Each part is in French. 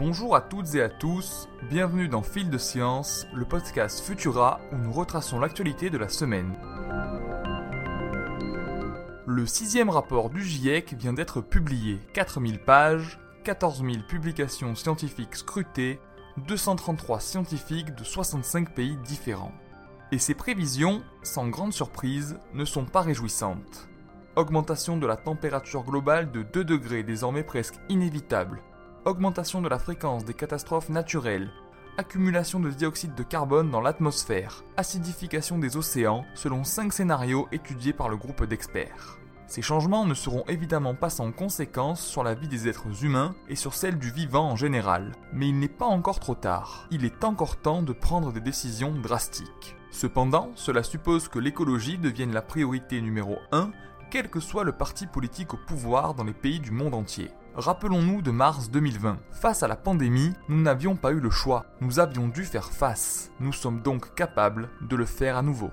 Bonjour à toutes et à tous, bienvenue dans Fil de Science, le podcast Futura où nous retraçons l'actualité de la semaine. Le sixième rapport du GIEC vient d'être publié, 4000 pages, 14 000 publications scientifiques scrutées, 233 scientifiques de 65 pays différents. Et ces prévisions, sans grande surprise, ne sont pas réjouissantes. Augmentation de la température globale de 2 degrés désormais presque inévitable augmentation de la fréquence des catastrophes naturelles, accumulation de dioxyde de carbone dans l'atmosphère, acidification des océans, selon 5 scénarios étudiés par le groupe d'experts. Ces changements ne seront évidemment pas sans conséquences sur la vie des êtres humains et sur celle du vivant en général, mais il n'est pas encore trop tard. Il est encore temps de prendre des décisions drastiques. Cependant, cela suppose que l'écologie devienne la priorité numéro 1, quel que soit le parti politique au pouvoir dans les pays du monde entier. Rappelons-nous de mars 2020. Face à la pandémie, nous n'avions pas eu le choix, nous avions dû faire face. Nous sommes donc capables de le faire à nouveau.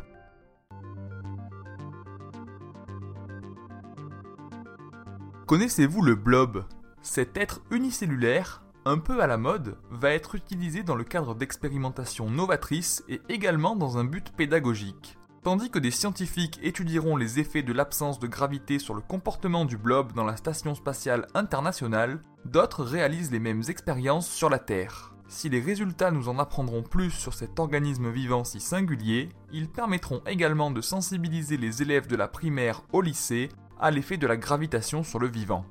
Connaissez-vous le blob? Cet être unicellulaire, un peu à la mode, va être utilisé dans le cadre d'expérimentations novatrices et également dans un but pédagogique. Tandis que des scientifiques étudieront les effets de l'absence de gravité sur le comportement du blob dans la Station spatiale internationale, d'autres réalisent les mêmes expériences sur la Terre. Si les résultats nous en apprendront plus sur cet organisme vivant si singulier, ils permettront également de sensibiliser les élèves de la primaire au lycée à l'effet de la gravitation sur le vivant.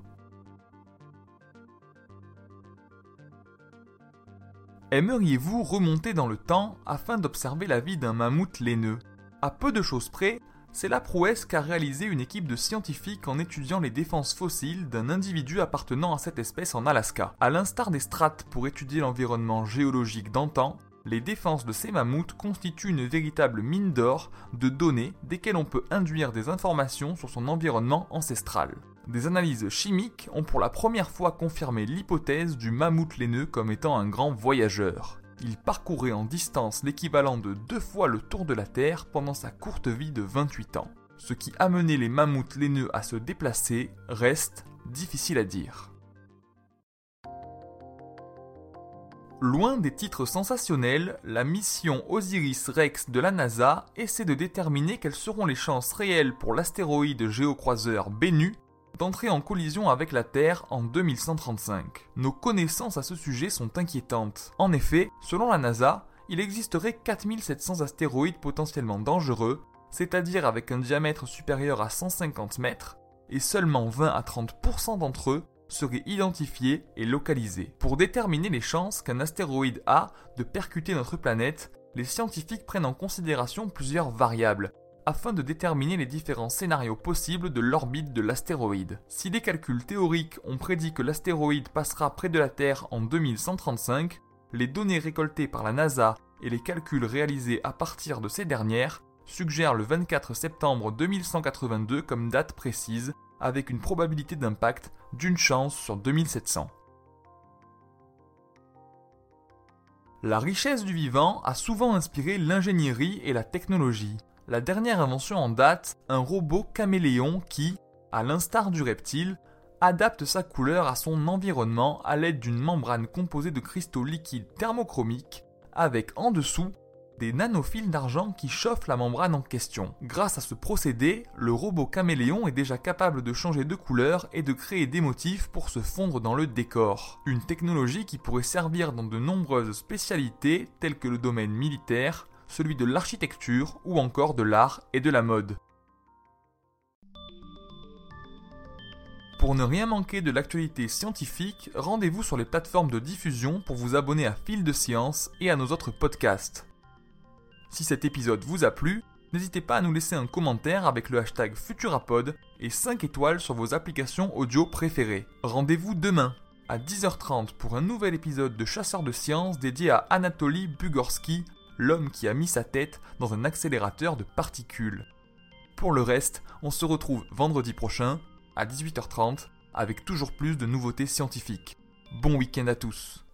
Aimeriez-vous remonter dans le temps afin d'observer la vie d'un mammouth laineux? À peu de choses près, c'est la prouesse qu'a réalisé une équipe de scientifiques en étudiant les défenses fossiles d'un individu appartenant à cette espèce en Alaska. A l'instar des strates pour étudier l'environnement géologique d'antan, les défenses de ces mammouths constituent une véritable mine d'or de données desquelles on peut induire des informations sur son environnement ancestral. Des analyses chimiques ont pour la première fois confirmé l'hypothèse du mammouth laineux comme étant un grand voyageur il parcourait en distance l'équivalent de deux fois le tour de la Terre pendant sa courte vie de 28 ans. Ce qui amenait les mammouths laineux à se déplacer reste difficile à dire. Loin des titres sensationnels, la mission Osiris-Rex de la NASA essaie de déterminer quelles seront les chances réelles pour l'astéroïde géocroiseur Bennu d'entrer en collision avec la Terre en 2135. Nos connaissances à ce sujet sont inquiétantes. En effet, selon la NASA, il existerait 4700 astéroïdes potentiellement dangereux, c'est-à-dire avec un diamètre supérieur à 150 mètres, et seulement 20 à 30% d'entre eux seraient identifiés et localisés. Pour déterminer les chances qu'un astéroïde a de percuter notre planète, les scientifiques prennent en considération plusieurs variables, afin de déterminer les différents scénarios possibles de l'orbite de l'astéroïde. Si des calculs théoriques ont prédit que l'astéroïde passera près de la Terre en 2135, les données récoltées par la NASA et les calculs réalisés à partir de ces dernières suggèrent le 24 septembre 2182 comme date précise, avec une probabilité d'impact d'une chance sur 2700. La richesse du vivant a souvent inspiré l'ingénierie et la technologie la dernière invention en date, un robot caméléon qui, à l'instar du reptile, adapte sa couleur à son environnement à l'aide d'une membrane composée de cristaux liquides thermochromiques avec en dessous des nanophiles d'argent qui chauffent la membrane en question. Grâce à ce procédé, le robot caméléon est déjà capable de changer de couleur et de créer des motifs pour se fondre dans le décor. Une technologie qui pourrait servir dans de nombreuses spécialités telles que le domaine militaire, celui de l'architecture ou encore de l'art et de la mode. Pour ne rien manquer de l'actualité scientifique, rendez-vous sur les plateformes de diffusion pour vous abonner à Fil de Science et à nos autres podcasts. Si cet épisode vous a plu, n'hésitez pas à nous laisser un commentaire avec le hashtag Futurapod et 5 étoiles sur vos applications audio préférées. Rendez-vous demain à 10h30 pour un nouvel épisode de Chasseurs de Sciences dédié à Anatoly Bugorski, l'homme qui a mis sa tête dans un accélérateur de particules. Pour le reste, on se retrouve vendredi prochain à 18h30 avec toujours plus de nouveautés scientifiques. Bon week-end à tous